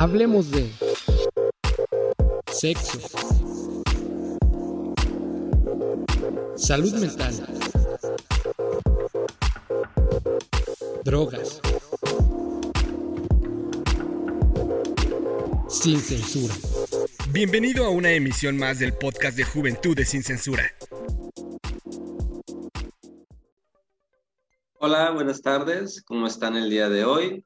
Hablemos de sexo, salud mental, drogas, sin censura. Bienvenido a una emisión más del podcast de Juventudes sin Censura. Hola, buenas tardes. ¿Cómo están el día de hoy?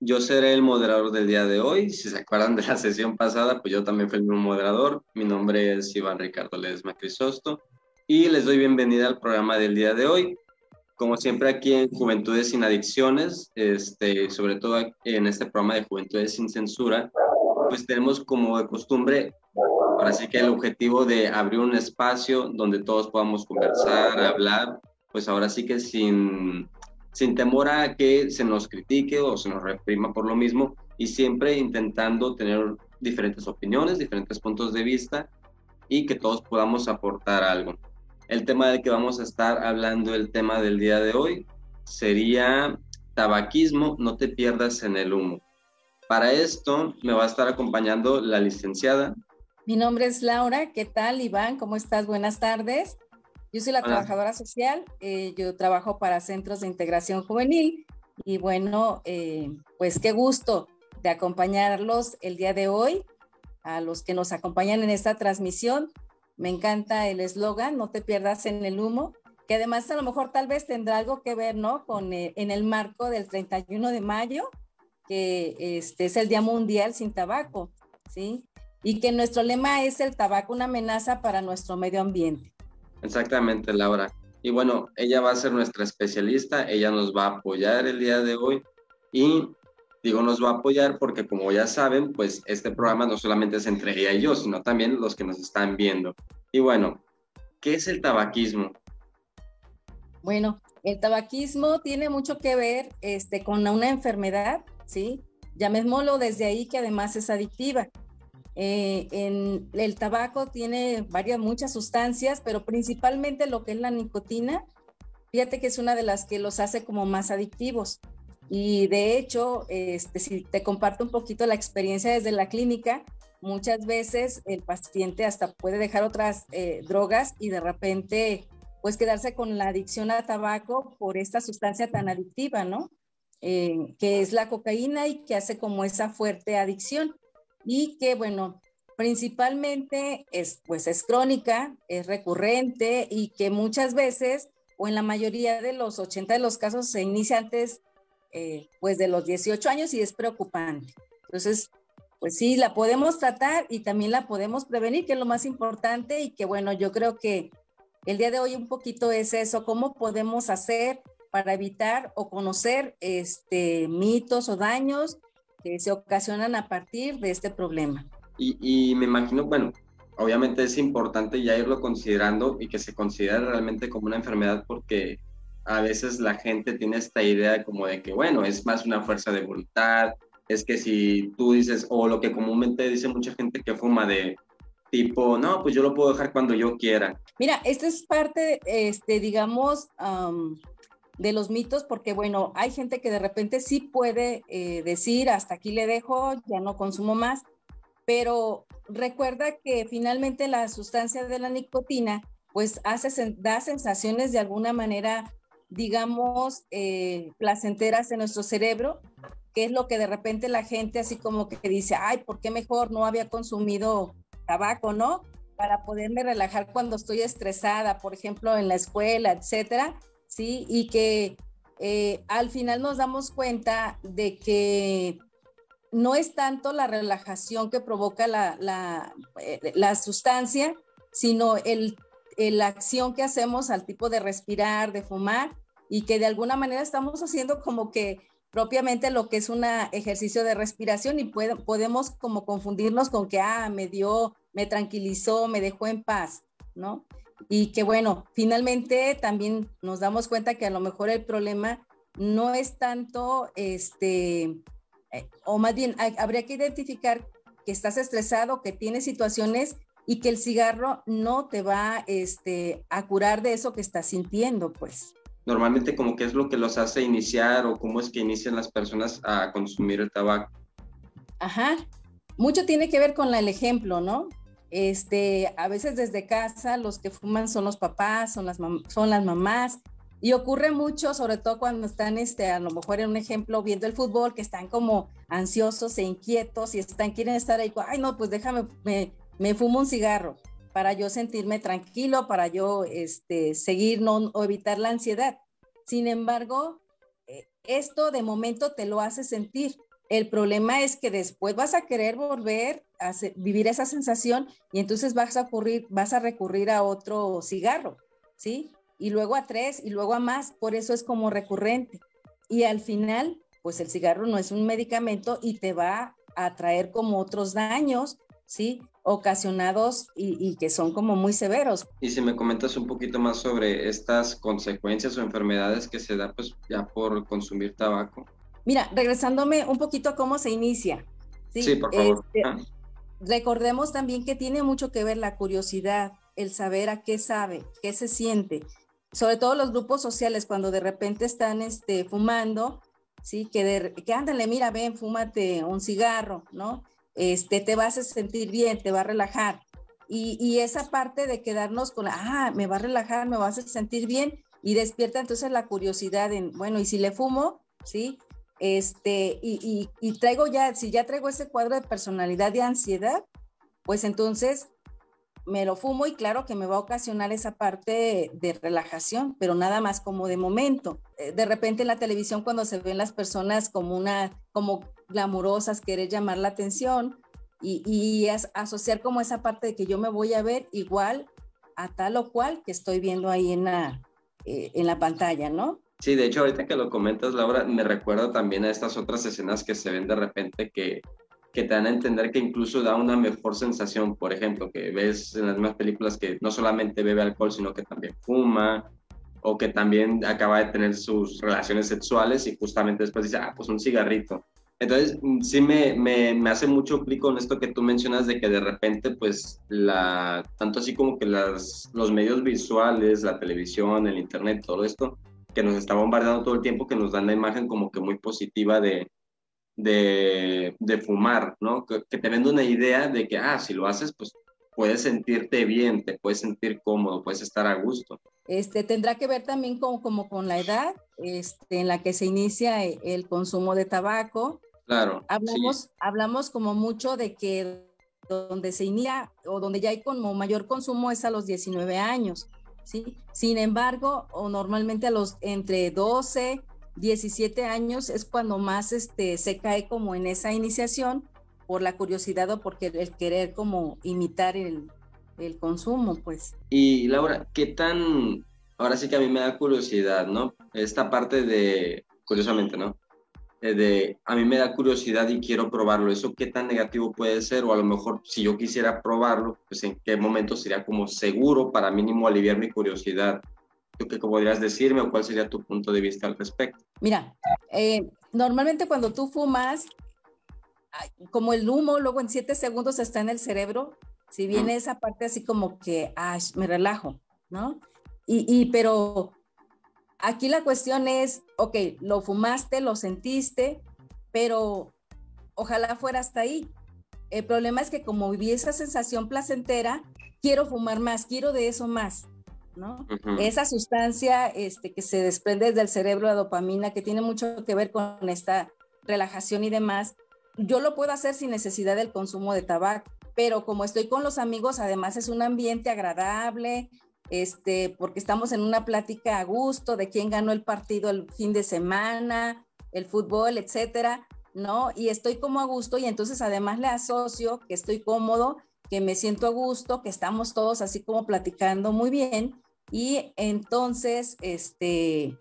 Yo seré el moderador del día de hoy. Si se acuerdan de la sesión pasada, pues yo también fui el moderador. Mi nombre es Iván Ricardo Ledesma Crisosto y les doy bienvenida al programa del día de hoy. Como siempre aquí en Juventudes sin Adicciones, este, sobre todo en este programa de Juventudes sin Censura, pues tenemos como de costumbre, así que el objetivo de abrir un espacio donde todos podamos conversar, hablar, pues ahora sí que sin sin temor a que se nos critique o se nos reprima por lo mismo y siempre intentando tener diferentes opiniones, diferentes puntos de vista y que todos podamos aportar algo. El tema del que vamos a estar hablando, el tema del día de hoy, sería tabaquismo, no te pierdas en el humo. Para esto me va a estar acompañando la licenciada. Mi nombre es Laura, ¿qué tal Iván? ¿Cómo estás? Buenas tardes. Yo soy la trabajadora social, eh, yo trabajo para centros de integración juvenil y bueno, eh, pues qué gusto de acompañarlos el día de hoy, a los que nos acompañan en esta transmisión. Me encanta el eslogan, no te pierdas en el humo, que además a lo mejor tal vez tendrá algo que ver, ¿no? Con eh, en el marco del 31 de mayo, que este es el Día Mundial sin Tabaco, ¿sí? Y que nuestro lema es el tabaco, una amenaza para nuestro medio ambiente. Exactamente, Laura. Y bueno, ella va a ser nuestra especialista, ella nos va a apoyar el día de hoy y digo nos va a apoyar porque como ya saben, pues este programa no solamente es entre ella y yo, sino también los que nos están viendo. Y bueno, ¿qué es el tabaquismo? Bueno, el tabaquismo tiene mucho que ver este, con una enfermedad, ¿sí? Llamémoslo desde ahí que además es adictiva. Eh, el tabaco tiene varias, muchas sustancias, pero principalmente lo que es la nicotina, fíjate que es una de las que los hace como más adictivos. Y de hecho, este, si te comparto un poquito la experiencia desde la clínica, muchas veces el paciente hasta puede dejar otras eh, drogas y de repente pues quedarse con la adicción al tabaco por esta sustancia tan adictiva, ¿no? Eh, que es la cocaína y que hace como esa fuerte adicción y que, bueno, principalmente es, pues es crónica, es recurrente y que muchas veces, o en la mayoría de los 80 de los casos, se inicia antes, eh, pues de los 18 años y es preocupante. Entonces, pues sí, la podemos tratar y también la podemos prevenir, que es lo más importante y que, bueno, yo creo que el día de hoy un poquito es eso, cómo podemos hacer para evitar o conocer este, mitos o daños que se ocasionan a partir de este problema. Y, me imagino, bueno, obviamente es importante ya irlo considerando y que se considere realmente como una enfermedad porque a veces la gente tiene esta idea como de que, bueno, es más una fuerza de voluntad, es que si tú dices, o lo que comúnmente dice mucha gente que fuma de tipo, no, pues yo lo puedo dejar cuando yo quiera. Mira, esto es parte, este, digamos, de los mitos, porque bueno, hay gente que de repente sí puede eh, decir, hasta aquí le dejo, ya no consumo más, pero recuerda que finalmente la sustancia de la nicotina, pues hace, da sensaciones de alguna manera, digamos, eh, placenteras en nuestro cerebro, que es lo que de repente la gente así como que dice, ay, ¿por qué mejor no había consumido tabaco, no? Para poderme relajar cuando estoy estresada, por ejemplo, en la escuela, etcétera ¿sí? Y que eh, al final nos damos cuenta de que no es tanto la relajación que provoca la, la, eh, sustancia, sino el, la acción que hacemos al tipo de respirar, de fumar, y que de alguna manera estamos haciendo como que propiamente lo que es un ejercicio de respiración y podemos como confundirnos con que, ah, me dio, me tranquilizó, me dejó en paz, ¿no? Y que bueno, finalmente también nos damos cuenta que a lo mejor el problema no es tanto, este, eh, o más bien habría que identificar que estás estresado, que tienes situaciones y que el cigarro no te va este, a curar de eso que estás sintiendo, pues. Normalmente como que es lo que los hace iniciar o cómo es que inician las personas a consumir el tabaco. Ajá. Mucho tiene que ver con el ejemplo, ¿no? Este, a veces desde casa los que fuman son los papás, son las, son las mamás, y ocurre mucho, sobre todo cuando están, este, a lo mejor en un ejemplo, viendo el fútbol, que están como ansiosos e inquietos y están, quieren estar ahí, ay, no, pues déjame, me, me fumo un cigarro para yo sentirme tranquilo, para yo este, seguir no, o evitar la ansiedad. Sin embargo, eh, esto de momento te lo hace sentir. El problema es que después vas a querer volver a vivir esa sensación y entonces vas a, ocurrir, vas a recurrir a otro cigarro, ¿sí? Y luego a tres y luego a más, por eso es como recurrente. Y al final, pues el cigarro no es un medicamento y te va a traer como otros daños, ¿sí? ocasionados y, que son como muy severos. Y si me comentas un poquito más sobre estas consecuencias o enfermedades que se da pues ya por consumir tabaco. Mira, regresándome un poquito a cómo se inicia. Sí, por favor. Este, recordemos también que tiene mucho que ver la curiosidad, el saber a qué sabe, qué se siente. Sobre todo los grupos sociales, cuando de repente están este, fumando, ¿sí? Que, de, que ándale, mira, ven, fúmate un cigarro, ¿no? este, te vas a sentir bien, te va a relajar. Y, esa parte de quedarnos con, ah, me va a relajar, me vas a sentir bien, y despierta entonces la curiosidad en, bueno, y si le fumo, ¿sí? Este, y, y traigo ya, si ya traigo ese cuadro de personalidad de ansiedad, pues entonces me lo fumo y claro que me va a ocasionar esa parte de relajación, pero nada más como de momento. Eh, de repente en la televisión cuando se ven las personas como una, como glamurosas, querer llamar la atención y, asociar como esa parte de que yo me voy a ver igual a tal o cual que estoy viendo ahí en la, eh, en la pantalla, ¿no? Sí, de hecho, ahorita que lo comentas, Laura, me recuerda también a estas otras escenas que se ven de repente que que te dan a entender que incluso da una mejor sensación. Por ejemplo, que ves en las mismas películas que no solamente bebe alcohol, sino que también fuma o que también acaba de tener sus relaciones sexuales y justamente después dice, ah, pues un cigarrito. Entonces, mm, sí me, me, me hace mucho clic con esto que tú mencionas de que de repente, pues, la, tanto así como que las, los medios visuales, la televisión, el internet, todo esto, que nos está bombardeando todo el tiempo, que nos dan la imagen como que muy positiva de, de, de fumar, ¿no? Que, te vende una idea de que, ah, si lo haces, pues puedes sentirte bien, te puedes sentir cómodo, puedes estar a gusto. Este, tendrá que ver también como, como con la edad este, en la que se inicia el consumo de tabaco. Claro. Hablamos, hablamos como mucho de que donde se inicia o donde ya hay como mayor consumo es a los 19 años, ¿sí? Sin embargo, o normalmente a los entre 12 17 años es cuando más este, se cae como en esa iniciación por la curiosidad o porque el querer como imitar el, el consumo, pues. Y Laura, ¿qué tan, ahora sí que a mí me da curiosidad, ¿no? Esta parte de, curiosamente, ¿no? Eh, de, a mí me da curiosidad y quiero probarlo, ¿eso qué tan negativo puede ser? O a lo mejor si yo quisiera probarlo, pues en qué momento sería como seguro para mínimo aliviar mi curiosidad ¿Tú qué podrías decirme o cuál sería tu punto de vista al respecto? Mira, eh, normalmente cuando tú fumas, como el humo luego en siete segundos está en el cerebro, si viene esa parte así como que, ay, me relajo, ¿no? Y, y, pero aquí la cuestión es, ok, lo fumaste, lo sentiste, pero ojalá fuera hasta ahí. El problema es que como viví esa sensación placentera, quiero fumar más, quiero de eso más. Esa sustancia este, que se desprende del cerebro, la dopamina, que tiene mucho que ver con esta relajación y demás, yo lo puedo hacer sin necesidad del consumo de tabaco, pero como estoy con los amigos, además es un ambiente agradable, este, porque estamos en una plática a gusto de quién ganó el partido el fin de semana, el fútbol, etcétera, ¿no? Y estoy como a gusto y entonces además le asocio que estoy cómodo, que me siento a gusto, que estamos todos así como platicando muy bien y entonces, este,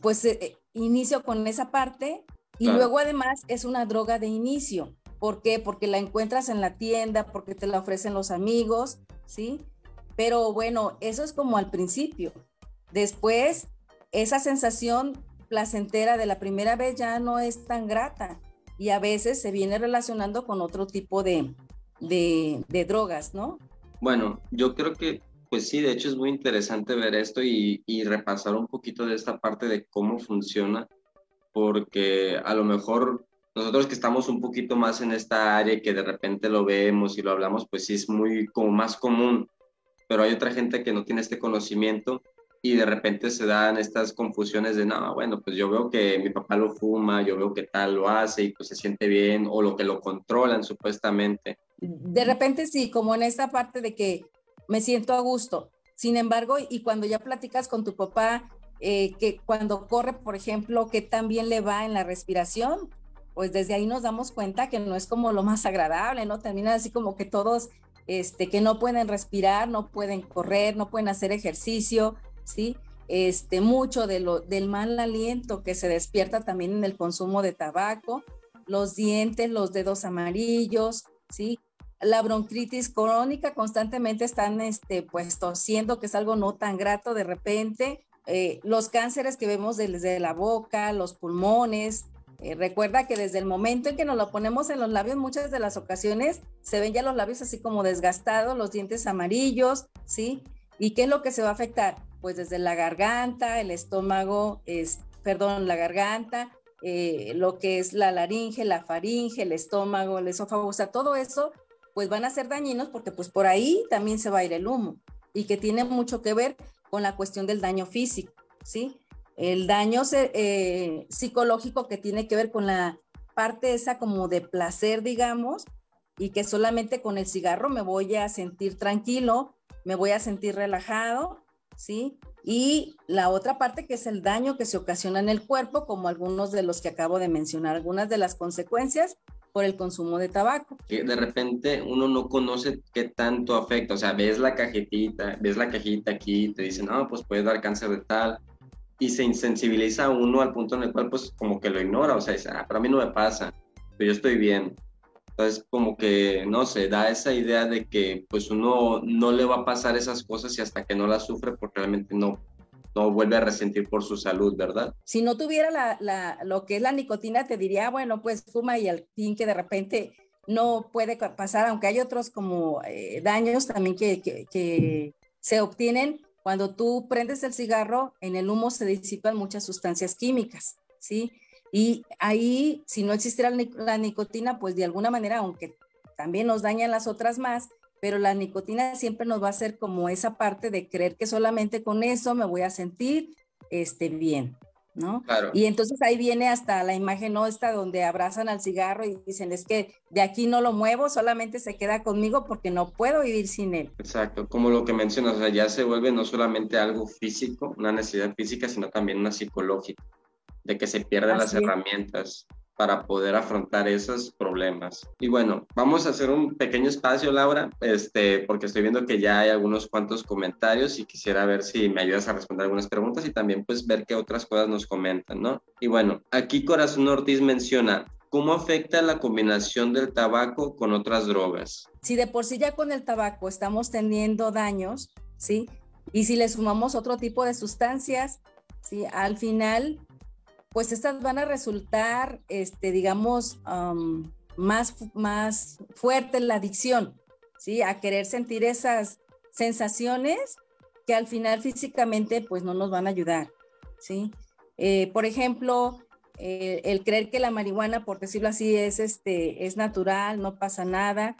pues eh, inicio con esa parte y luego además es una droga de inicio. ¿Por qué? Porque la encuentras en la tienda, porque te la ofrecen los amigos, ¿sí? Pero bueno, eso es como al principio. Después, esa sensación placentera de la primera vez ya no es tan grata y a veces se viene relacionando con otro tipo de, de, de drogas, ¿no? Bueno, yo creo que pues sí, de hecho es muy interesante ver esto y, repasar un poquito de esta parte de cómo funciona, porque a lo mejor nosotros que estamos un poquito más en esta área y que de repente lo vemos y lo hablamos, pues sí es muy como más común, pero hay otra gente que no tiene este conocimiento y de repente se dan estas confusiones de, no, bueno, pues yo veo que mi papá lo fuma, yo veo que tal lo hace y pues se siente bien o lo que lo controlan supuestamente. De repente sí, como en esta parte de que me siento a gusto. Sin embargo, y cuando ya platicas con tu papá, eh, que cuando corre, por ejemplo, que también le va en la respiración, pues desde ahí nos damos cuenta que no es como lo más agradable, ¿no? Termina así como que todos, este, que no pueden respirar, no pueden correr, no pueden hacer ejercicio, ¿sí? Este, mucho de lo, del mal aliento que se despierta también en el consumo de tabaco, los dientes, los dedos amarillos, ¿sí? La bronquitis crónica constantemente están, este, pues, tosiendo, que es algo no tan grato de repente. Eh, los cánceres que vemos desde la boca, los pulmones, eh, recuerda que desde el momento en que nos lo ponemos en los labios, muchas de las ocasiones se ven ya los labios así como desgastados, los dientes amarillos, ¿sí? ¿Y qué es lo que se va a afectar? Pues desde la garganta, el estómago, es, perdón, la garganta, eh, lo que es la laringe, la faringe, el estómago, el esófago, o sea, todo eso, pues van a ser dañinos porque pues por ahí también se va a ir el humo y que tiene mucho que ver con la cuestión del daño físico, ¿sí? El daño eh, psicológico que tiene que ver con la parte esa como de placer, digamos, y que solamente con el cigarro me voy a sentir tranquilo, me voy a sentir relajado, ¿sí? Y la otra parte que es el daño que se ocasiona en el cuerpo, como algunos de los que acabo de mencionar, algunas de las consecuencias por el consumo de tabaco. De repente uno no conoce qué tanto afecta, o sea, ves la cajetita, ves la cajita aquí, te dicen, no, pues puede dar cáncer de tal, y se insensibiliza uno al punto en el cual pues como que lo ignora, o sea, dice, ah, pero a mí no me pasa, pero yo estoy bien. Entonces como que, no sé, da esa idea de que pues uno no le va a pasar esas cosas y hasta que no las sufre porque realmente no, no vuelve a resentir por su salud, ¿verdad? Si no tuviera la, la, lo que es la nicotina, te diría, bueno, pues fuma y al fin que de repente no puede pasar, aunque hay otros como eh, daños también que, que, que se obtienen cuando tú prendes el cigarro, en el humo se disipan muchas sustancias químicas, ¿sí? Y ahí, si no existiera la nicotina, pues de alguna manera, aunque también nos dañan las otras más, pero la nicotina siempre nos va a hacer como esa parte de creer que solamente con eso me voy a sentir este, bien, ¿no? Y entonces ahí viene hasta la imagen ¿no? esta donde abrazan al cigarro y dicen, es que de aquí no lo muevo, solamente se queda conmigo porque no puedo vivir sin él. Exacto, como lo que mencionas, o sea, ya se vuelve no solamente algo físico, una necesidad física, sino también una psicológica, de que se pierden las herramientas para poder afrontar esos problemas. Y bueno, vamos a hacer un pequeño espacio, Laura, este, porque estoy viendo que ya hay algunos cuantos comentarios y quisiera ver si me ayudas a responder algunas preguntas y también pues ver qué otras cosas nos comentan, ¿no? Y bueno, aquí Corazón Ortiz menciona, ¿cómo afecta la combinación del tabaco con otras drogas? Si de por sí ya con el tabaco estamos teniendo daños, ¿sí? Y si le sumamos otro tipo de sustancias, ¿sí? Al final pues estas van a resultar, este, digamos, más, más fuerte la adicción, ¿sí? A querer sentir esas sensaciones que al final físicamente pues no nos van a ayudar, ¿sí? Eh, por ejemplo, eh, el creer que la marihuana, por decirlo así, es, este, es natural, no pasa nada,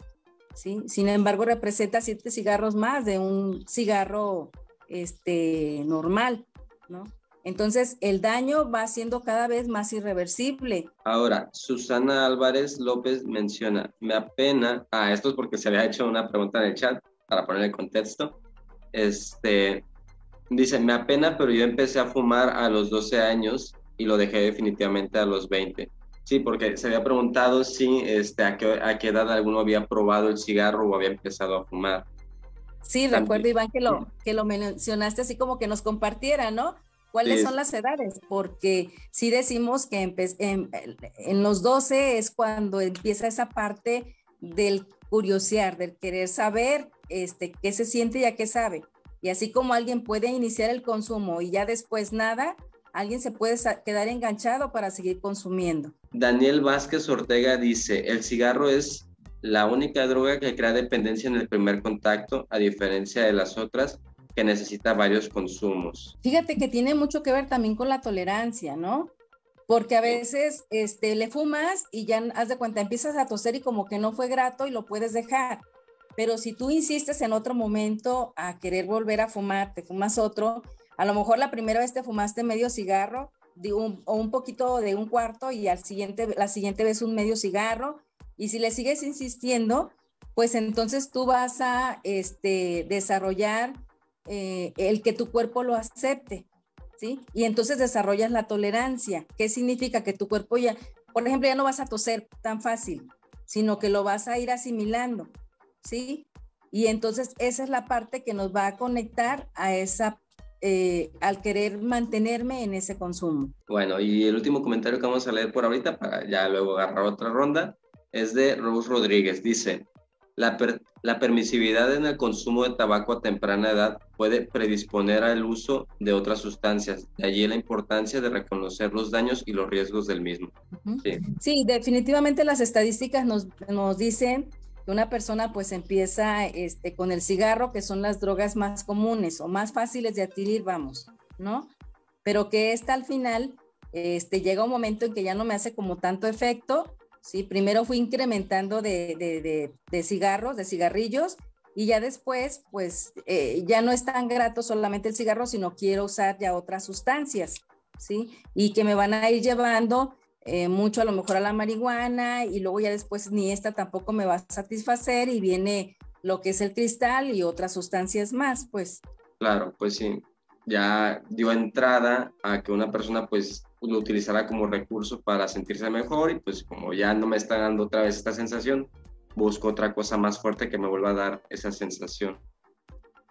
¿sí? Sin embargo, representa siete cigarros más de un cigarro este, normal, ¿no? Entonces, el daño va siendo cada vez más irreversible. Ahora, Susana Álvarez López menciona, me apena, ah, esto es porque se había hecho una pregunta en el chat, para poner el contexto, este, dice, me apena, pero yo empecé a fumar a los 12 años y lo dejé definitivamente a los 20. Sí, porque se había preguntado si este, a, qué, a qué edad alguno había probado el cigarro o había empezado a fumar. Sí, recuerdo, Iván, que lo, que lo mencionaste así como que nos compartiera, ¿no? ¿Cuáles son las edades? Porque si decimos que en, en, los 12 es cuando empieza esa parte del curiosear, del querer saber este, qué se siente y a qué sabe. Y así como alguien puede iniciar el consumo y ya después nada, alguien se puede quedar enganchado para seguir consumiendo. Daniel Vázquez Ortega dice, el cigarro es la única droga que crea dependencia en el primer contacto, a diferencia de las otras que necesita varios consumos. Fíjate que tiene mucho que ver también con la tolerancia, ¿no? porque a veces este, le fumas y ya haz de cuenta, empiezas a toser y como que no fue grato y lo puedes dejar. Pero si tú insistes en otro momento a querer volver a fumar, te fumas otro, a lo mejor la primera vez te fumaste medio cigarro de un, o un poquito de un cuarto y al siguiente, la siguiente vez un medio cigarro. Y si le sigues insistiendo, pues entonces tú vas a este, desarrollar eh, el que tu cuerpo lo acepte. Y entonces desarrollas la tolerancia. ¿Qué significa? Que tu cuerpo ya, por ejemplo, ya no vas a toser tan fácil, sino que lo vas a ir asimilando, ¿sí? Y entonces esa es la parte que nos va a conectar a esa, eh, al querer mantenerme en ese consumo. Bueno, y el último comentario que vamos a leer por ahorita, para ya luego agarrar otra ronda, es de Rose Rodríguez. Dice, la, la, permisividad en el consumo de tabaco a temprana edad puede predisponer al uso de otras sustancias. De allí la importancia de reconocer los daños y los riesgos del mismo. Sí, definitivamente las estadísticas nos, nos, dicen que una persona pues empieza este, con el cigarro, que son las drogas más comunes o más fáciles de adquirir, vamos, ¿no? Pero que esta al final este, llega un momento en que ya no me hace como tanto efecto ¿sí? Primero fui incrementando de, cigarros, de cigarrillos, y ya después, pues eh, ya no es tan grato solamente el cigarro, sino quiero usar ya otras sustancias, ¿sí? Y que me van a ir llevando eh, mucho a lo mejor a la marihuana y luego ya después ni esta tampoco me va a satisfacer y viene lo que es el cristal y otras sustancias más, pues. Claro, pues sí, ya dio entrada a que una persona pues lo utilizará como recurso para sentirse mejor y pues como ya no me está dando otra vez esta sensación, busco otra cosa más fuerte que me vuelva a dar esa sensación.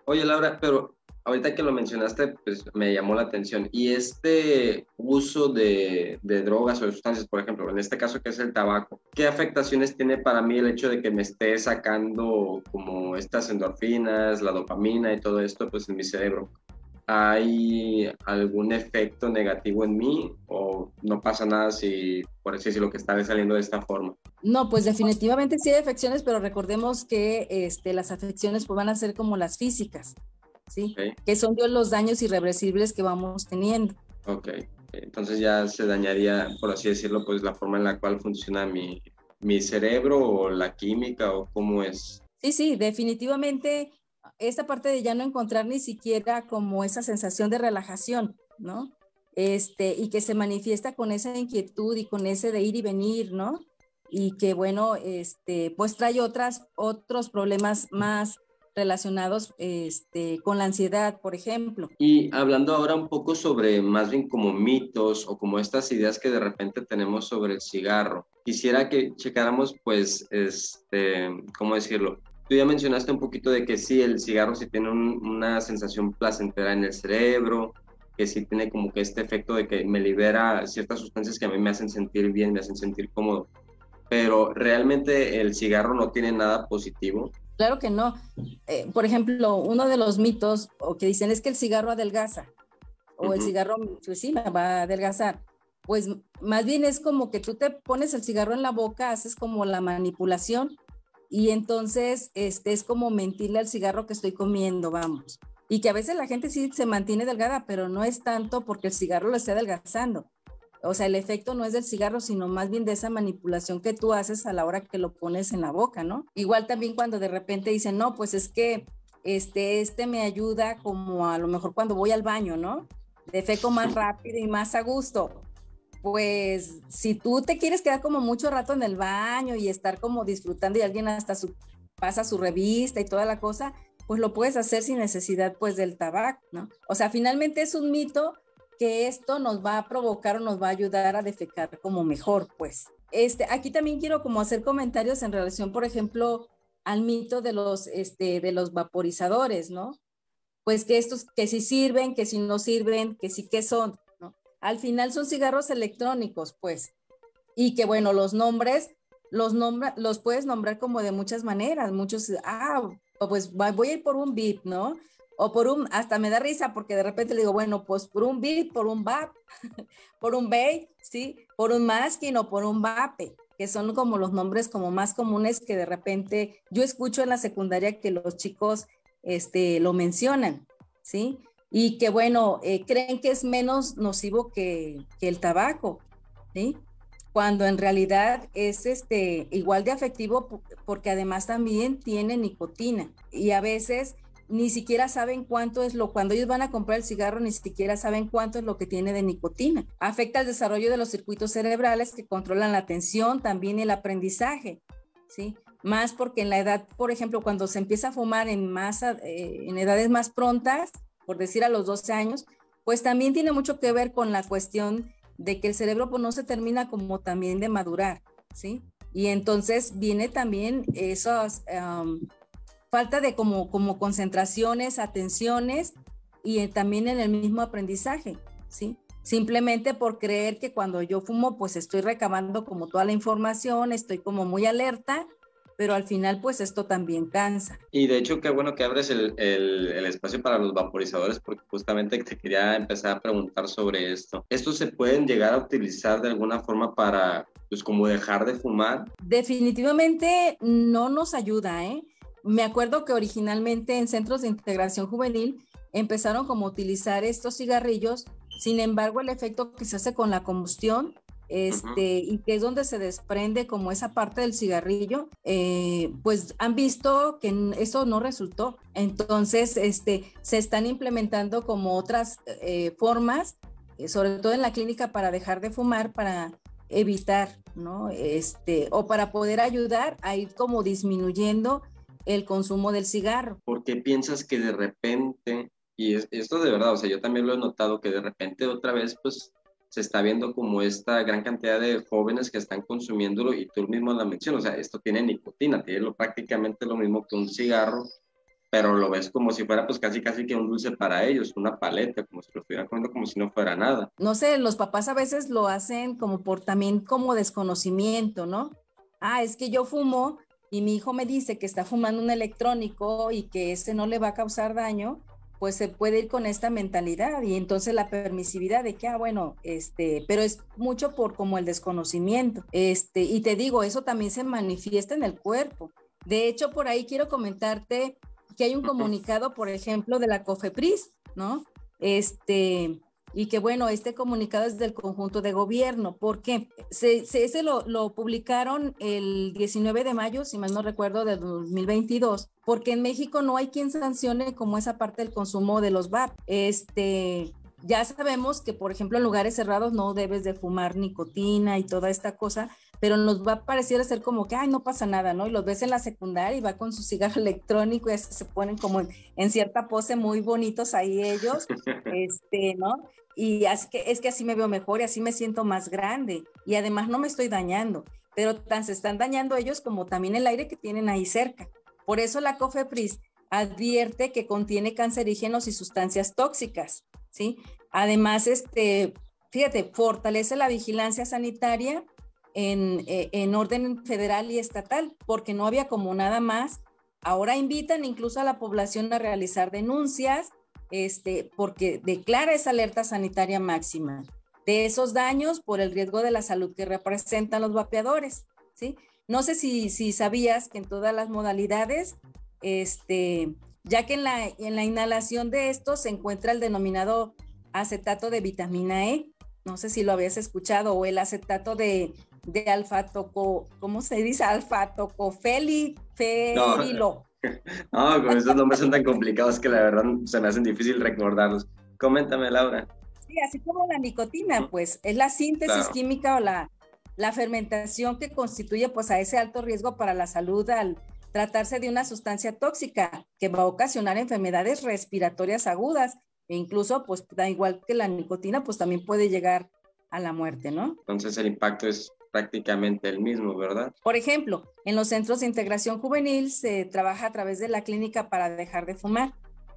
Oye Laura, pero ahorita que lo mencionaste, pues me llamó la atención. Y este uso de, drogas o sustancias, por ejemplo, en este caso que es el tabaco, ¿qué afectaciones tiene para mí el hecho de que me esté sacando como estas endorfinas, la dopamina y todo esto, pues en mi cerebro? ¿Hay algún efecto negativo en mí o no pasa nada si, por así decirlo, que está saliendo de esta forma? No, pues definitivamente sí hay afecciones, pero recordemos que este, las afecciones pues, van a ser como las físicas, ¿sí? Que son los daños irreversibles que vamos teniendo. Ok, entonces ya se dañaría, por así decirlo, pues la forma en la cual funciona mi, mi cerebro o la química o cómo es. Sí, sí, definitivamente esta parte de ya no encontrar ni siquiera como esa sensación de relajación, ¿no? Este, y que se manifiesta con esa inquietud y con ese de ir y venir, ¿no? Y que bueno, este, pues trae otras, otros problemas más relacionados este, con la ansiedad, por ejemplo. Y hablando ahora un poco sobre más bien como mitos o como estas ideas que de repente tenemos sobre el cigarro, quisiera que checáramos pues, este, ¿cómo decirlo? Tú ya mencionaste un poquito de que sí, el cigarro sí tiene una sensación placentera en el cerebro, que sí tiene como que este efecto de que me libera ciertas sustancias que a mí me hacen sentir bien, me hacen sentir cómodo. Pero realmente el cigarro no tiene nada positivo. Claro que no. Eh, por ejemplo, uno de los mitos o que dicen es que el cigarro adelgaza o el cigarro, pues sí, me va a adelgazar. Pues más bien es como que tú te pones el cigarro en la boca, haces como la manipulación y entonces este, es como mentirle al cigarro que estoy comiendo, vamos. Y que a veces la gente sí se mantiene delgada, pero no es tanto porque el cigarro lo esté adelgazando. O sea, el efecto no es del cigarro, sino más bien de esa manipulación que tú haces a la hora que lo pones en la boca, ¿no? Igual también cuando de repente dicen, no, pues es que este, este me ayuda como a lo mejor cuando voy al baño, ¿no? Defeco más rápido y más a gusto pues si tú te quieres quedar como mucho rato en el baño y estar como disfrutando y alguien hasta su, pasa su revista y toda la cosa, pues lo puedes hacer sin necesidad pues del tabaco, ¿no? O sea, finalmente es un mito que esto nos va a provocar o nos va a ayudar a defecar como mejor, pues. Este, aquí también quiero como hacer comentarios en relación, por ejemplo, al mito de los, este, de los vaporizadores, ¿no? Pues que estos, que si sirven, que si no sirven, que sí que son al final son cigarros electrónicos, pues. Y que bueno, los nombres, los, nombra, los puedes nombrar como de muchas maneras. Muchos, ah, pues voy a ir por un beat, ¿no? O por un, hasta me da risa porque de repente le digo, bueno, pues por un beat, por un bap, por un bay, ¿sí? Por un masking o por un vape, que son como los nombres como más comunes que de repente yo escucho en la secundaria que los chicos este, lo mencionan, ¿sí? Y que bueno, eh, creen que es menos nocivo que, el tabaco. ¿sí? Cuando en realidad es este, igual de afectivo porque además también tiene nicotina y a veces ni siquiera saben cuánto es lo, cuando ellos van a comprar el cigarro, ni siquiera saben cuánto es lo que tiene de nicotina. Afecta el desarrollo de los circuitos cerebrales que controlan la atención, también el aprendizaje, ¿sí? Más porque en la edad, por ejemplo, cuando se empieza a fumar en, más, eh, en edades más prontas, por decir a los 12 años, pues también tiene mucho que ver con la cuestión de que el cerebro pues, no se termina como también de madurar, ¿sí? Y entonces viene también esos falta de como, como concentraciones, atenciones y eh, también en el mismo aprendizaje, ¿sí? Simplemente por creer que cuando yo fumo, pues estoy recabando como toda la información, estoy como muy alerta, pero al final pues esto también cansa. Y de hecho qué bueno que abres el, el, el, espacio para los vaporizadores porque justamente te quería empezar a preguntar sobre esto. ¿Estos se pueden llegar a utilizar de alguna forma para pues como dejar de fumar? Definitivamente no nos ayuda, ¿eh? Me acuerdo que originalmente en centros de integración juvenil empezaron como a utilizar estos cigarrillos, sin embargo el efecto que se hace con la combustión este, y que es donde se desprende como esa parte del cigarrillo, eh, pues han visto que eso no resultó. Entonces, este, se están implementando como otras eh, formas, eh, sobre todo en la clínica para dejar de fumar, para evitar, ¿no? Este, o para poder ayudar a ir como disminuyendo el consumo del cigarro. ¿Por qué piensas que de repente, y esto de verdad, o sea, yo también lo he notado, que de repente otra vez, pues, se está viendo como esta gran cantidad de jóvenes que están consumiéndolo y tú mismo la mencionas, o sea, esto tiene nicotina, tiene lo, prácticamente lo mismo que un cigarro, pero lo ves como si fuera pues casi casi que un dulce para ellos, una paleta, como si lo estuvieran comiendo como si no fuera nada. No sé, los papás a veces lo hacen como por también como desconocimiento, ¿no? Ah, es que yo fumo y mi hijo me dice que está fumando un electrónico y que ese no le va a causar daño, pues se puede ir con esta mentalidad y entonces la permisividad de que, ah, bueno, este, pero es mucho por como el desconocimiento. Este, y te digo, eso también se manifiesta en el cuerpo. De hecho, por ahí quiero comentarte que hay un comunicado, por ejemplo, de la COFEPRIS, ¿no? Este, y que bueno, este comunicado es del conjunto de gobierno, porque se, se ese lo, publicaron el 19 de mayo, si mal no recuerdo, de 2022, porque en México no hay quien sancione como esa parte del consumo de los VAP. Este, ya sabemos que, por ejemplo, en lugares cerrados no debes de fumar nicotina y toda esta cosa, pero nos va a parecer ser como que, ay, no pasa nada, ¿no? Y los ves en la secundaria y va con su cigarro electrónico y se ponen como en, en, cierta pose muy bonitos ahí ellos, este, ¿no? Y así que, es que así me veo mejor y así me siento más grande y además no me estoy dañando, pero tan se están dañando ellos como también el aire que tienen ahí cerca. Por eso la COFEPRIS advierte que contiene cancerígenos y sustancias tóxicas, ¿sí? Además, este, fíjate, fortalece la vigilancia sanitaria en, eh, en orden federal y estatal, porque no había como nada más. Ahora invitan incluso a la población a realizar denuncias este, porque declara esa alerta sanitaria máxima de esos daños por el riesgo de la salud que representan los vapeadores, ¿sí? No sé si, si sabías que en todas las modalidades, este, ya que en la, en la inhalación de estos se encuentra el denominado acetato de vitamina E, no sé si lo habías escuchado, o el acetato de, de alfa-toco, ¿cómo se dice? Alfa-tocofeli, ferilo. No, con esos nombres son tan complicados que la verdad se me hacen difícil recordarlos. Coméntame, Laura. Sí, así como la nicotina, pues es la síntesis química o la, la fermentación que constituye pues a ese alto riesgo para la salud al tratarse de una sustancia tóxica que va a ocasionar enfermedades respiratorias agudas e incluso pues da igual que la nicotina pues también puede llegar a la muerte, ¿no? Entonces el impacto es prácticamente el mismo, ¿verdad? Por ejemplo, en los centros de integración juvenil se trabaja a través de la clínica para dejar de fumar.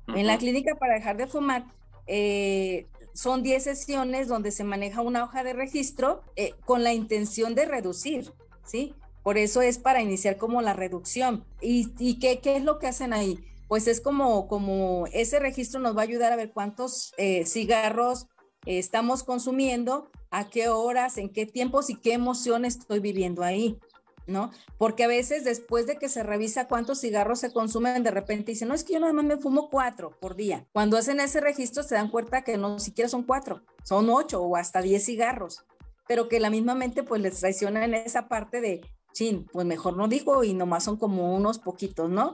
En la clínica para dejar de fumar eh, son 10 sesiones donde se maneja una hoja de registro eh, con la intención de reducir, ¿sí? Por eso es para iniciar como la reducción. ¿Y, y qué, qué, es lo que hacen ahí? Pues es como, como ese registro nos va a ayudar a ver cuántos eh, cigarros estamos consumiendo a qué horas, en qué tiempos y qué emociones estoy viviendo ahí, ¿no? Porque a veces después de que se revisa cuántos cigarros se consumen, de repente dicen, no, es que yo nada más me fumo cuatro por día. Cuando hacen ese registro se dan cuenta que no siquiera son cuatro, son ocho o hasta diez cigarros. pero que la misma mente pues les traiciona en esa parte de, chin, pues mejor no digo y nomás son como unos poquitos, ¿no?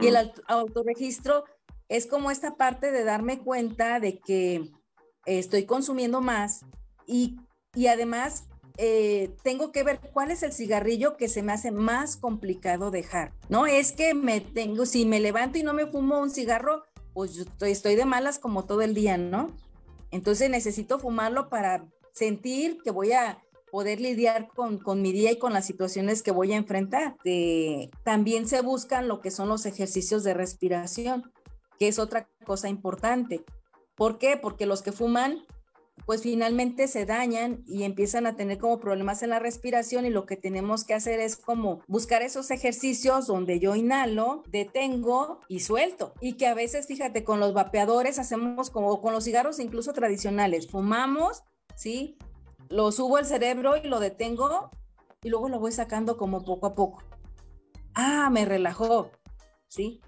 Y el autorregistro es como esta parte de darme cuenta de que estoy consumiendo más y, y además eh, tengo que ver cuál es el cigarrillo que se me hace más complicado dejar. No es que me tengo, si me levanto y no me fumo un cigarro, pues yo estoy, de malas como todo el día, ¿no? Entonces necesito fumarlo para sentir que voy a poder lidiar con, con, mi día y con las situaciones que voy a enfrentar. también se buscan lo que son los ejercicios de respiración, que es otra cosa importante. ¿Por qué? Porque los que fuman pues finalmente se dañan y empiezan a tener como problemas en la respiración y lo que tenemos que hacer es como buscar esos ejercicios donde yo inhalo, detengo y suelto. Y que a veces, fíjate, con los vapeadores hacemos como con los cigarros incluso tradicionales, fumamos, ¿sí? Lo subo al cerebro y lo detengo y luego lo voy sacando como poco a poco. Ah, me relajó, ¿sí?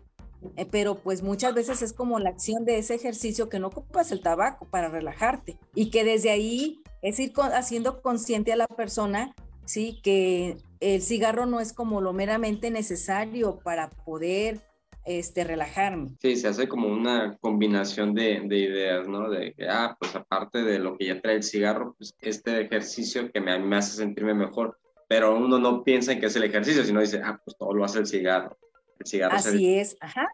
Eh, pero pues muchas veces es como la acción de ese ejercicio que no ocupas el tabaco para relajarte y que desde ahí es ir haciendo consciente a la persona, sí, que el cigarro no es como lo meramente necesario para poder este, relajarme. Sí, se hace como una combinación de, de, ideas, ¿no? De que, ah, pues aparte de lo que ya trae el cigarro, pues este ejercicio que me, me hace sentirme mejor, pero uno no piensa en que es el ejercicio, sino dice, ah, pues todo lo hace el cigarro. Así es, ajá.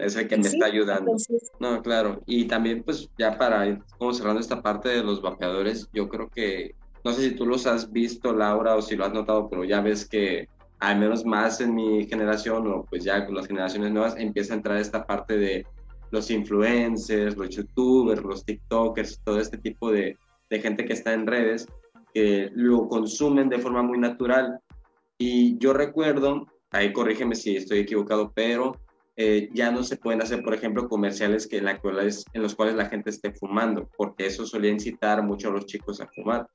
es el que me está ayudando. No, claro. Y también, pues, ya para ir como cerrando esta parte de los vapeadores, yo creo que, no sé si tú los has visto, Laura, o si lo has notado, pero ya ves que al menos más en mi generación, o pues ya con las generaciones nuevas, empieza a entrar esta parte de los influencers, los youtubers, los tiktokers, todo este tipo de, de gente que está en redes, que lo consumen de forma muy natural. Y yo recuerdo ahí corrígeme si estoy equivocado, pero eh, ya no se pueden hacer, por ejemplo, comerciales que en, la en los cuales la gente esté fumando, porque eso solía incitar mucho a los chicos a fumar.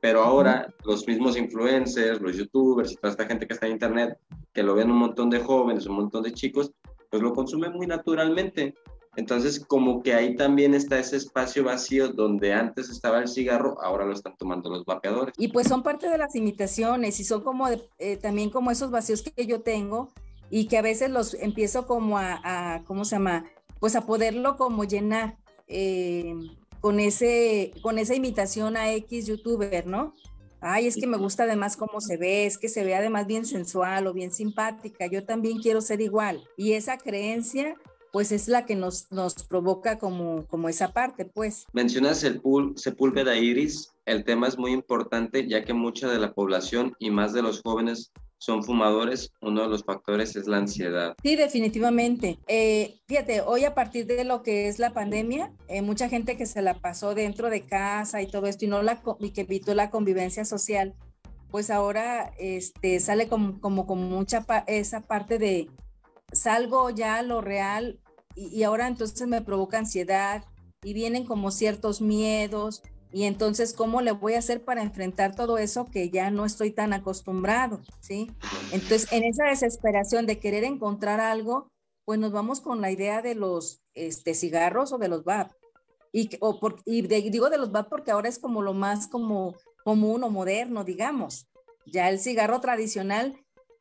Pero ahora los mismos influencers, los youtubers y toda esta gente que está en internet, que lo ven un montón de jóvenes, un montón de chicos, pues lo consumen muy naturalmente. Entonces, como que ahí también está ese espacio vacío donde antes estaba el cigarro, ahora lo están tomando los vapeadores. Y pues son parte de las imitaciones y son como eh, también como esos vacíos que yo tengo y que a veces los empiezo como a, ¿cómo se llama? Pues a poderlo como llenar eh, con, ese, con esa imitación a X youtuber, ¿no? Ay, es que me gusta además cómo se ve, es que se ve además bien sensual o bien simpática, yo también quiero ser igual. Y esa creencia pues es la que nos, nos provoca como, como esa parte, pues. Mencionas el pool, Sepúlveda Iris, el tema es muy importante ya que mucha de la población y más de los jóvenes son fumadores, uno de los factores es la ansiedad. Sí, definitivamente. Eh, fíjate, hoy a partir de lo que es la pandemia, eh, mucha gente que se la pasó dentro de casa y todo esto y, no la, y que evitó la convivencia social, pues ahora este, sale como, como con mucha esa parte de, salgo ya a lo real y, ahora entonces me provoca ansiedad y vienen como ciertos miedos y entonces cómo le voy a hacer para enfrentar todo eso que ya no estoy tan acostumbrado, ¿sí? Entonces en esa desesperación de querer encontrar algo, pues nos vamos con la idea de los este, cigarros o de los VAP. Y, o y digo de los VAP porque ahora es como lo más como común o moderno, digamos. Ya el cigarro tradicional,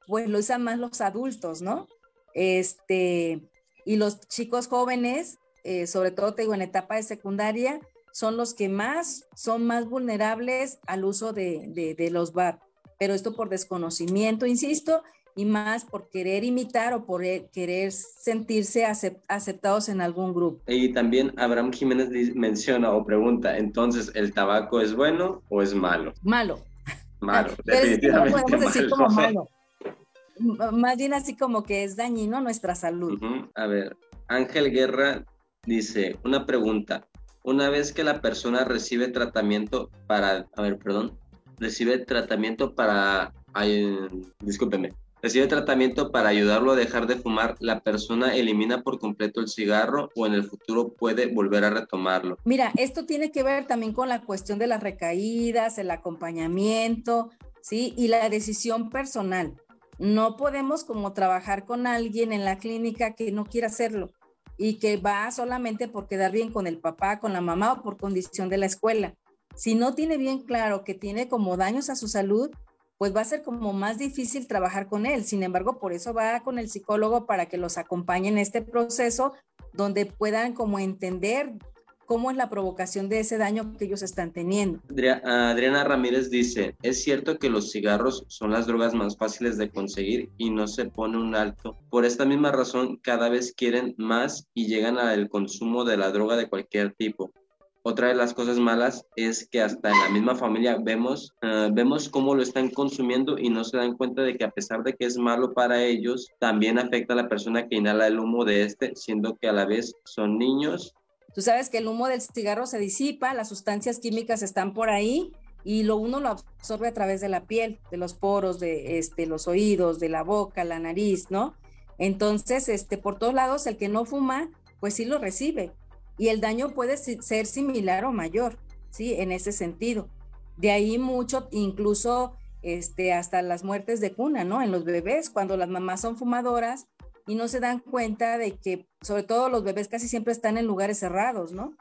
pues lo usan más los adultos, ¿no? Este, y los chicos jóvenes, eh, sobre todo te digo en etapa de secundaria, son los que más son más vulnerables al uso de, de, los VAP. Pero esto por desconocimiento, insisto, y más por querer imitar o por e, querer sentirse aceptados en algún grupo. Y también Abraham Jiménez menciona o pregunta, entonces, ¿el tabaco es bueno o es malo? Malo. Malo, definitivamente podemos decir como malo más bien así como que es dañino nuestra salud. A ver, Ángel Guerra dice, una pregunta, una vez que la persona recibe tratamiento para, a ver, perdón, recibe tratamiento para, ay, discúlpeme, recibe tratamiento para ayudarlo a dejar de fumar, ¿la persona elimina por completo el cigarro o en el futuro puede volver a retomarlo? Mira, esto tiene que ver también con la cuestión de las recaídas, el acompañamiento, ¿sí? Y la decisión personal. No podemos como trabajar con alguien en la clínica que no quiera hacerlo y que va solamente por quedar bien con el papá, con la mamá o por condición de la escuela. si no tiene bien claro que tiene como daños a su salud, pues va a ser como más difícil trabajar con él. Sin embargo, por eso va con el psicólogo para que los acompañe en este proceso donde puedan como entender cómo es la provocación de ese daño que ellos están teniendo. Adriana Ramírez dice, es cierto que los cigarros son las drogas más fáciles de conseguir y no se pone un alto. Por esta misma razón, cada vez quieren más y llegan al consumo de la droga de cualquier tipo. Otra de las cosas malas es que hasta en la misma familia vemos, uh, vemos cómo lo están consumiendo y no se dan cuenta de que a pesar de que es malo para ellos, también afecta a la persona que inhala el humo de este, siendo que a la vez son niños Tú sabes que el humo del cigarro se disipa, las sustancias químicas están por ahí y lo uno lo absorbe a través de la piel, de los poros, de este, los oídos, de la boca, la nariz, ¿no? Entonces, este, por todos lados, el que no fuma, pues sí lo recibe. Y el daño puede ser similar o mayor, ¿sí? En ese sentido. De ahí mucho, incluso este, hasta las muertes de cuna, ¿no? En los bebés, cuando las mamás son fumadoras, y no se dan cuenta de que, sobre todo los bebés casi siempre están en lugares cerrados, ¿no?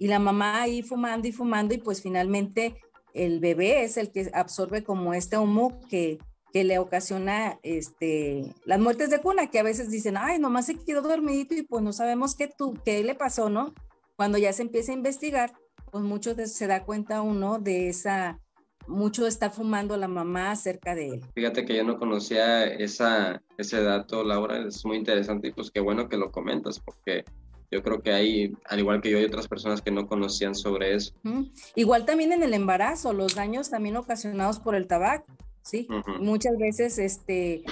Y la mamá ahí fumando y fumando y pues finalmente el bebé es el que absorbe como este humo que, que le ocasiona este, las muertes de cuna, que a veces dicen, ay, nomás se quedó dormidito y pues no sabemos qué, tú, qué le pasó, ¿no? Cuando ya se empieza a investigar, pues mucho se da cuenta uno de esa mucho estar fumando la mamá cerca de él. Fíjate que yo no conocía esa, ese dato, Laura, es muy interesante y pues qué bueno que lo comentas porque yo creo que hay, al igual que yo, hay otras personas que no conocían sobre eso. Igual también en el embarazo, los daños también ocasionados por el tabaco. Sí, muchas veces este,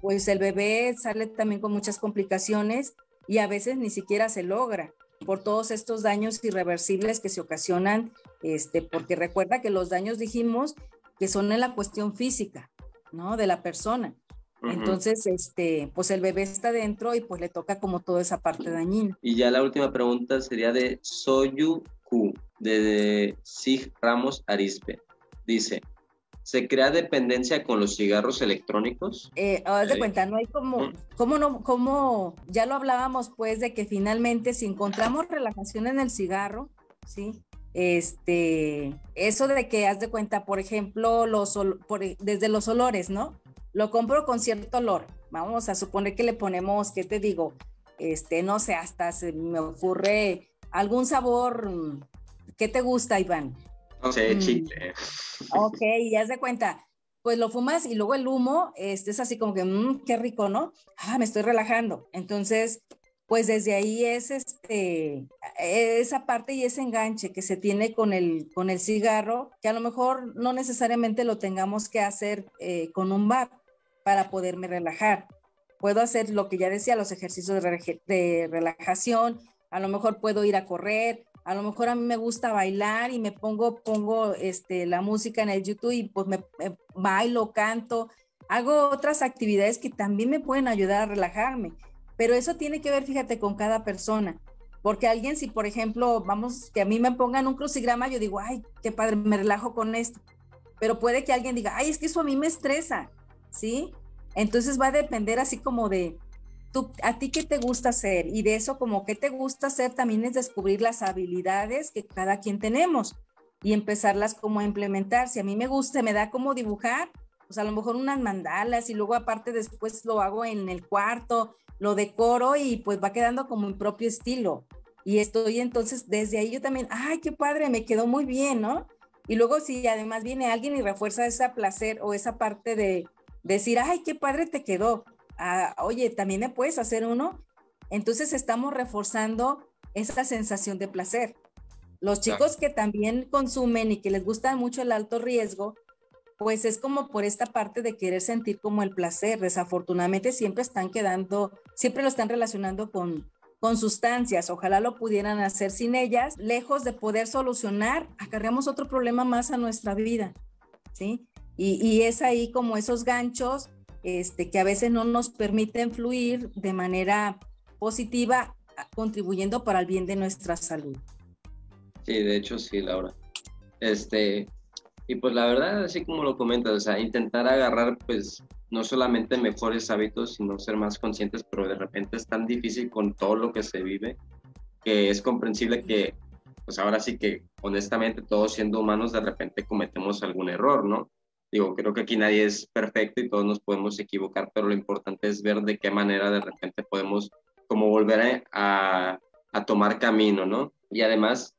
pues el bebé sale también con muchas complicaciones y a veces ni siquiera se logra por todos estos daños irreversibles que se ocasionan, este, porque recuerda que los daños dijimos que son en la cuestión física, ¿no? De la persona. Entonces, este, pues el bebé está dentro y pues le toca como toda esa parte dañina. Y ya la última pregunta sería de Soyu Q, de Sig Ramos Arispe. Dice, ¿Se crea dependencia con los cigarros electrónicos? Eh, haz de cuenta, no hay como, ¿cómo no, cómo, ya lo hablábamos pues de que finalmente si encontramos relajación en el cigarro, ¿sí? Este, eso de que haz de cuenta, por ejemplo, los, desde los olores, ¿no? Lo compro con cierto olor. Vamos a suponer que le ponemos, ¿qué te digo? Este, no sé, hasta se me ocurre algún sabor. ¿Qué te gusta, Iván? No sé, mm. chicle. Ok, ya de cuenta. Pues lo fumas y luego el humo este, es así como que, mmm, qué rico, ¿no? Ah, me estoy relajando. Entonces, pues desde ahí es este, esa parte y ese enganche que se tiene con el, con el cigarro, que a lo mejor no necesariamente lo tengamos que hacer eh, con un bar para poderme relajar. Puedo hacer lo que ya decía, los ejercicios de, de relajación, a lo mejor puedo ir a correr, a lo mejor a mí me gusta bailar y me pongo, pongo este, la música en el YouTube y pues me, bailo, canto, hago otras actividades que también me pueden ayudar a relajarme. Pero eso tiene que ver, fíjate, con cada persona. Porque alguien, si por ejemplo, vamos, que a mí me pongan un crucigrama, yo digo, ay, qué padre, me relajo con esto. Pero puede que alguien diga, ay, es que eso a mí me estresa, ¿sí? Entonces va a depender así como de, a ti qué te gusta hacer y de eso como qué te gusta hacer también es descubrir las habilidades que cada quien tenemos y empezarlas como a implementar. Si a mí me gusta, me da como dibujar, pues a lo mejor unas mandalas y luego aparte después lo hago en el cuarto, lo decoro y pues va quedando como mi propio estilo. Y estoy entonces desde ahí yo también, ay, qué padre, me quedó muy bien, ¿no? Y luego si además viene alguien y refuerza ese placer o esa parte de decir, ay, qué padre te quedó, oye, también me puedes hacer uno. Entonces estamos reforzando esa sensación de placer. Los chicos que también consumen y que les gusta mucho el alto riesgo, pues es como por esta parte de querer sentir como el placer. Desafortunadamente siempre están quedando, siempre lo están relacionando con, con sustancias. Ojalá lo pudieran hacer sin ellas. Lejos de poder solucionar, acarreamos otro problema más a nuestra vida. ¿sí? Y, y es ahí como esos ganchos este, que a veces no nos permiten fluir de manera positiva, contribuyendo para el bien de nuestra salud. Sí, de hecho sí, Laura. Este, y pues la verdad, así como lo comentas, o sea, intentar agarrar pues no solamente mejores hábitos, sino ser más conscientes, pero de repente es tan difícil con todo lo que se vive, que es comprensible que pues ahora sí que honestamente todos siendo humanos de repente cometemos algún error, ¿no? Digo, creo que aquí nadie es perfecto y todos nos podemos equivocar, pero lo importante es ver de qué manera de repente podemos como volver a, a tomar camino, ¿no? Y además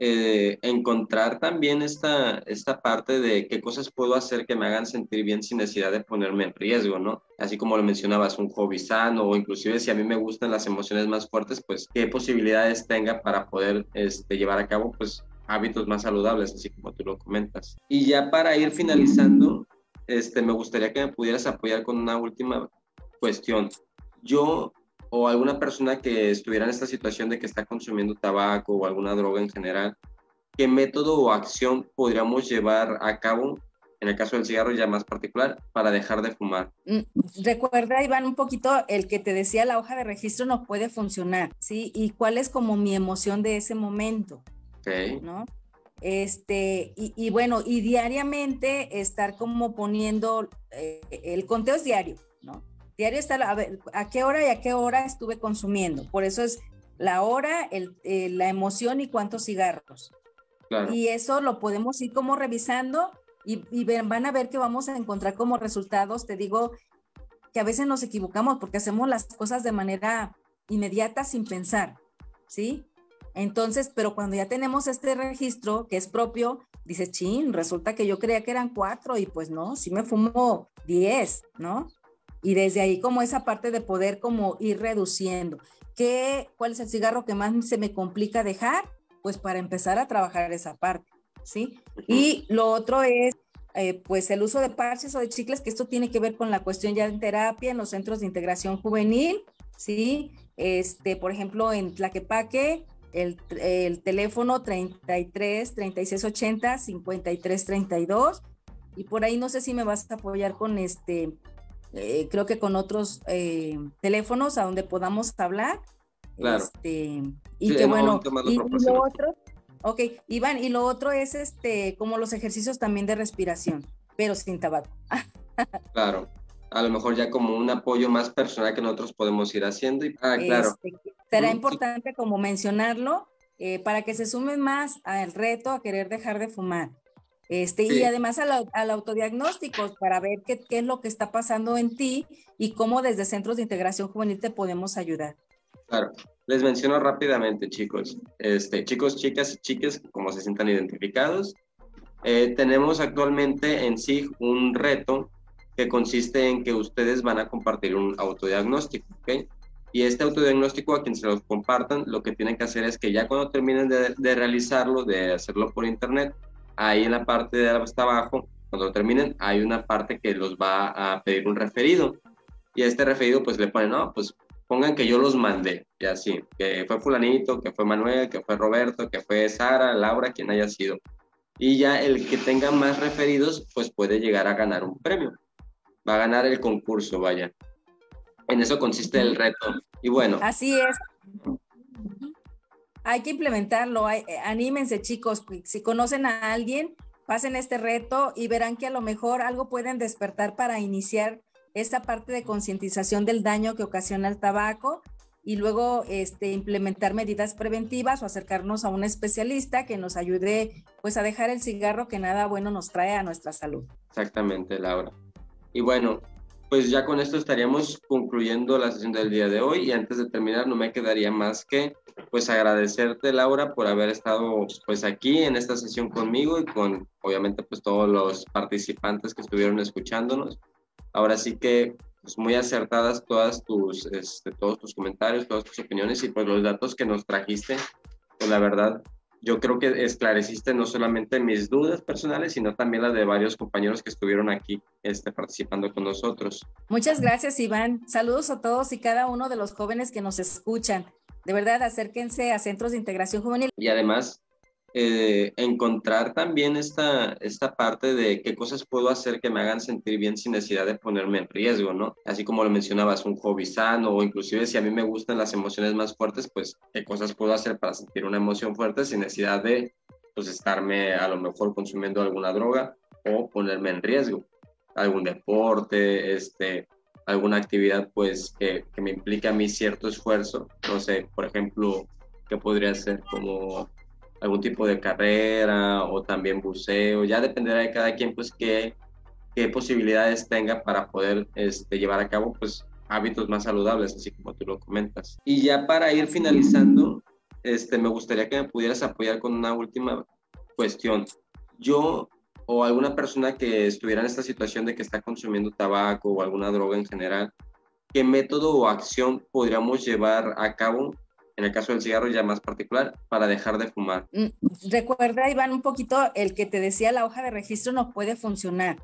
eh, encontrar también esta, esta parte de qué cosas puedo hacer que me hagan sentir bien sin necesidad de ponerme en riesgo, ¿no? Así como lo mencionabas, un hobby sano o inclusive si a mí me gustan las emociones más fuertes, pues qué posibilidades tenga para poder este, llevar a cabo pues hábitos más saludables, así como tú lo comentas. Y ya para ir finalizando, este, me gustaría que me pudieras apoyar con una última cuestión. Yo o alguna persona que estuviera en esta situación de que está consumiendo tabaco o alguna droga en general, ¿qué método o acción podríamos llevar a cabo, en el caso del cigarro ya más particular, para dejar de fumar? Mm, recuerda, Iván, un poquito el que te decía la hoja de registro no puede funcionar, ¿sí? Y cuál es como mi emoción de ese momento, okay. ¿no? Este, y, bueno, y diariamente estar como poniendo, eh, el conteo es diario, ¿no? Diario está, a, ver, a qué hora y a qué hora estuve consumiendo. Por eso es la hora, el, eh, la emoción y cuántos cigarros. Y eso lo podemos ir como revisando y, y van a ver que vamos a encontrar como resultados, te digo, que a veces nos equivocamos porque hacemos las cosas de manera inmediata sin pensar, ¿sí? Entonces, pero cuando ya tenemos este registro que es propio, dices, chin, resulta que yo creía que eran cuatro y pues no, sí me fumo diez, ¿no? Y desde ahí como esa parte de poder como ir reduciendo. ¿Qué, ¿Cuál es el cigarro que más se me complica dejar? Pues para empezar a trabajar esa parte, ¿sí? Y lo otro es eh, pues el uso de parches o de chicles, que esto tiene que ver con la cuestión ya de terapia en los centros de integración juvenil, ¿sí? Este, por ejemplo, en Tlaquepaque, el, el teléfono 33 36 80 53 32 y por ahí no sé si me vas a apoyar con este eh, creo que con otros eh, teléfonos a donde podamos hablar. Claro. Este, y que bueno, y, lo otro, ok, Iván, y lo otro es este, como los ejercicios también de respiración, pero sin tabaco. claro, a lo mejor ya como un apoyo más personal que nosotros podemos ir haciendo. Y, ah, claro. Este, será importante como mencionarlo eh, para que se sumen más al reto a querer dejar de fumar. Este, Y además al, autodiagnóstico para ver qué, qué, es lo que está pasando en ti y cómo desde centros de integración juvenil te podemos ayudar. Claro, les menciono rápidamente, chicos. Este, chicos, chicas y chiques, como se sientan identificados. Eh, tenemos actualmente en sí un reto que consiste en que ustedes van a compartir un autodiagnóstico, ¿ok? Y este autodiagnóstico a quien se los compartan, lo que tienen que hacer es que ya cuando terminen de, de realizarlo, de hacerlo por internet, ahí en la parte de hasta abajo, cuando terminen, hay una parte que los va a pedir un referido. Y a este referido, pues le ponen, no, pues pongan que yo los mandé, y así, que fue fulanito, que fue Manuel, que fue Roberto, que fue Sara, Laura, quien haya sido. Y ya el que tenga más referidos, pues puede llegar a ganar un premio. Va a ganar el concurso, vaya. En eso consiste el reto. Y bueno. Así es hay que implementarlo. Eh, anímense, chicos. Si conocen a alguien, pasen este reto y verán que a lo mejor algo pueden despertar para iniciar esta parte de concientización del daño que ocasiona el tabaco y luego este, implementar medidas preventivas o acercarnos a un especialista que nos ayude pues a dejar el cigarro que nada bueno nos trae a nuestra salud. Exactamente, Laura. Y bueno, pues ya con esto estaríamos concluyendo la sesión del día de hoy y antes de terminar no me quedaría más que pues agradecerte Laura por haber estado pues aquí en esta sesión conmigo y con obviamente pues todos los participantes que estuvieron escuchándonos. Ahora sí que pues muy acertadas todas tus este, todos tus comentarios, todas tus opiniones y pues los datos que nos trajiste. Pues la verdad yo creo que esclareciste no solamente mis dudas personales, sino también las de varios compañeros que estuvieron aquí este, participando con nosotros. Muchas gracias, Iván. Saludos a todos y cada uno de los jóvenes que nos escuchan. De verdad, acérquense a centros de integración juvenil. Y además, eh, encontrar también esta, esta parte de qué cosas puedo hacer que me hagan sentir bien sin necesidad de ponerme en riesgo, ¿no? Así como lo mencionabas, un hobby sano o inclusive si a mí me gustan las emociones más fuertes, pues qué cosas puedo hacer para sentir una emoción fuerte sin necesidad de pues estarme a lo mejor consumiendo alguna droga o ponerme en riesgo. Algún deporte, este, alguna actividad pues que, que me implique a mí cierto esfuerzo. No sé, por ejemplo, ¿qué podría ser como algún tipo de carrera o también buceo. Ya dependerá de cada quien, pues, qué, qué posibilidades tenga para poder este, llevar a cabo, pues, hábitos más saludables, así como tú lo comentas. Y ya para ir finalizando, este, me gustaría que me pudieras apoyar con una última cuestión. Yo o alguna persona que estuviera en esta situación de que está consumiendo tabaco o alguna droga en general, ¿qué método o acción podríamos llevar a cabo, en el caso del cigarro ya más particular, para dejar de fumar? Mm, recuerda, Iván, un poquito el que te decía la hoja de registro no puede funcionar.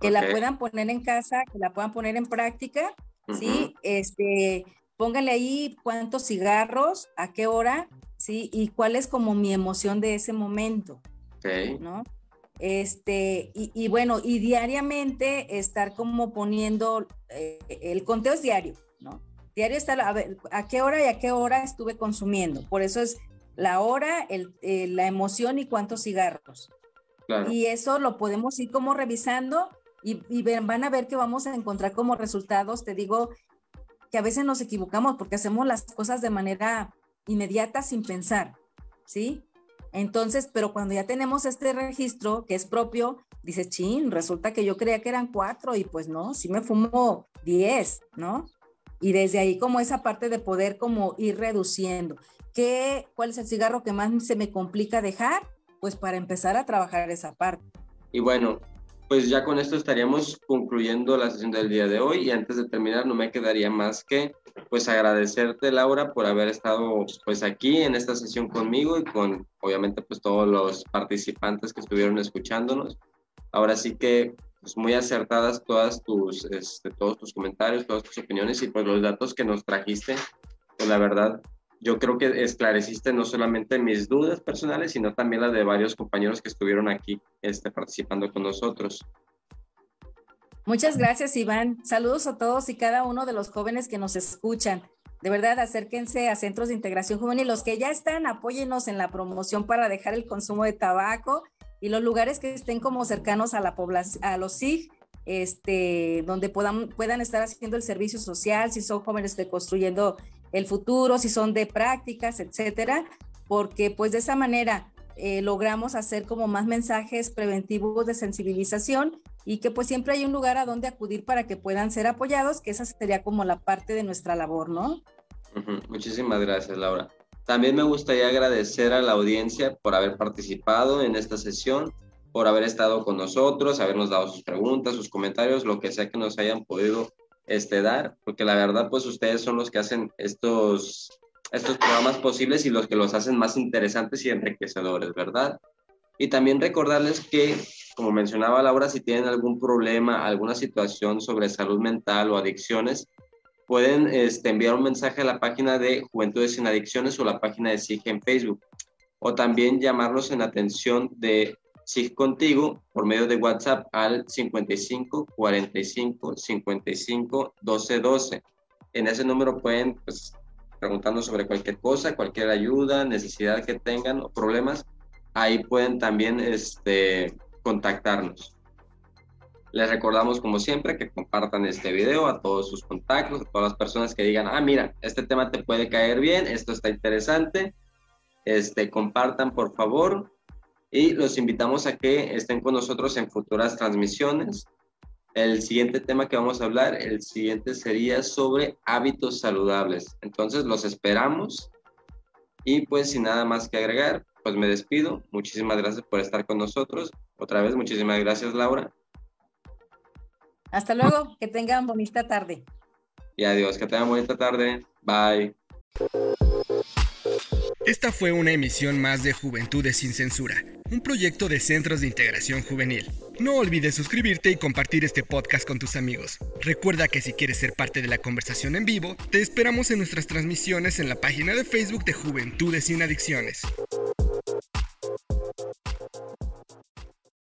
Que la puedan poner en casa, que la puedan poner en práctica, ¿sí? Este, póngale ahí cuántos cigarros, a qué hora, ¿sí? Y cuál es como mi emoción de ese momento, okay. ¿no? Este, y, bueno, y diariamente estar como poniendo, eh, el conteo es diario, ¿no? Diario está, a ver, a qué hora y a qué hora estuve consumiendo. Por eso es la hora, el, eh, la emoción y cuántos cigarros. Y eso lo podemos ir como revisando y, y van a ver que vamos a encontrar como resultados, te digo, que a veces nos equivocamos porque hacemos las cosas de manera inmediata sin pensar, ¿sí? Entonces, pero cuando ya tenemos este registro que es propio, dices, chin, resulta que yo creía que eran cuatro y pues no, sí me fumo diez, ¿no? Y desde ahí como esa parte de poder como ir reduciendo. ¿Qué, ¿Cuál es el cigarro que más se me complica dejar? Pues para empezar a trabajar esa parte. Y bueno, pues ya con esto estaríamos concluyendo la sesión del día de hoy y antes de terminar no me quedaría más que pues agradecerte Laura por haber estado pues aquí en esta sesión conmigo y con obviamente pues todos los participantes que estuvieron escuchándonos. Ahora sí que pues muy acertadas todas tus este, todos tus comentarios, todas tus opiniones y pues los datos que nos trajiste, pues la verdad yo creo que esclareciste no solamente mis dudas personales, sino también las de varios compañeros que estuvieron aquí este, participando con nosotros. Muchas gracias, Iván. Saludos a todos y cada uno de los jóvenes que nos escuchan. De verdad, acérquense a centros de integración juvenil. Los que ya están, apóyenos en la promoción para dejar el consumo de tabaco y los lugares que estén como cercanos a la población, a los SIG, este, donde puedan, puedan estar haciendo el servicio social, si son jóvenes de construyendo el futuro, si son de prácticas, etcétera, porque pues de esa manera eh, logramos hacer como más mensajes preventivos de sensibilización y que pues siempre hay un lugar a donde acudir para que puedan ser apoyados, que esa sería como la parte de nuestra labor, ¿no? Muchísimas gracias, Laura. También me gustaría agradecer a la audiencia por haber participado en esta sesión, por haber estado con nosotros, habernos dado sus preguntas, sus comentarios, lo que sea que nos hayan podido este, dar, porque la verdad, pues ustedes son los que hacen estos, estos programas posibles y los que los hacen más interesantes y enriquecedores, ¿verdad? Y también recordarles que, como mencionaba Laura, si tienen algún problema, alguna situación sobre salud mental o adicciones, pueden este, enviar un mensaje a la página de Juventudes sin Adicciones o la página de SIG en Facebook. O también llamarlos en atención de SIG contigo por medio de WhatsApp al 55 45 55 12 12. En ese número pueden, pues, preguntando sobre cualquier cosa, cualquier ayuda, necesidad que tengan o problemas, ahí pueden también este, contactarnos. Les recordamos, como siempre, que compartan este video a todos sus contactos, a todas las personas que digan, ah, mira, este tema te puede caer bien, esto está interesante. Este, compartan, por favor. Y los invitamos a que estén con nosotros en futuras transmisiones. El siguiente tema que vamos a hablar, el siguiente sería sobre hábitos saludables. Entonces, los esperamos. Y pues, sin nada más que agregar, pues me despido. Muchísimas gracias por estar con nosotros. Otra vez, muchísimas gracias, Laura. Hasta luego, que tengan bonita tarde. Y adiós, que tengan bonita tarde. Bye. Esta fue una emisión más de Juventudes sin Censura, un proyecto de Centros de Integración Juvenil. No olvides suscribirte y compartir este podcast con tus amigos. Recuerda que si quieres ser parte de la conversación en vivo, te esperamos en nuestras transmisiones en la página de Facebook de Juventudes sin Adicciones.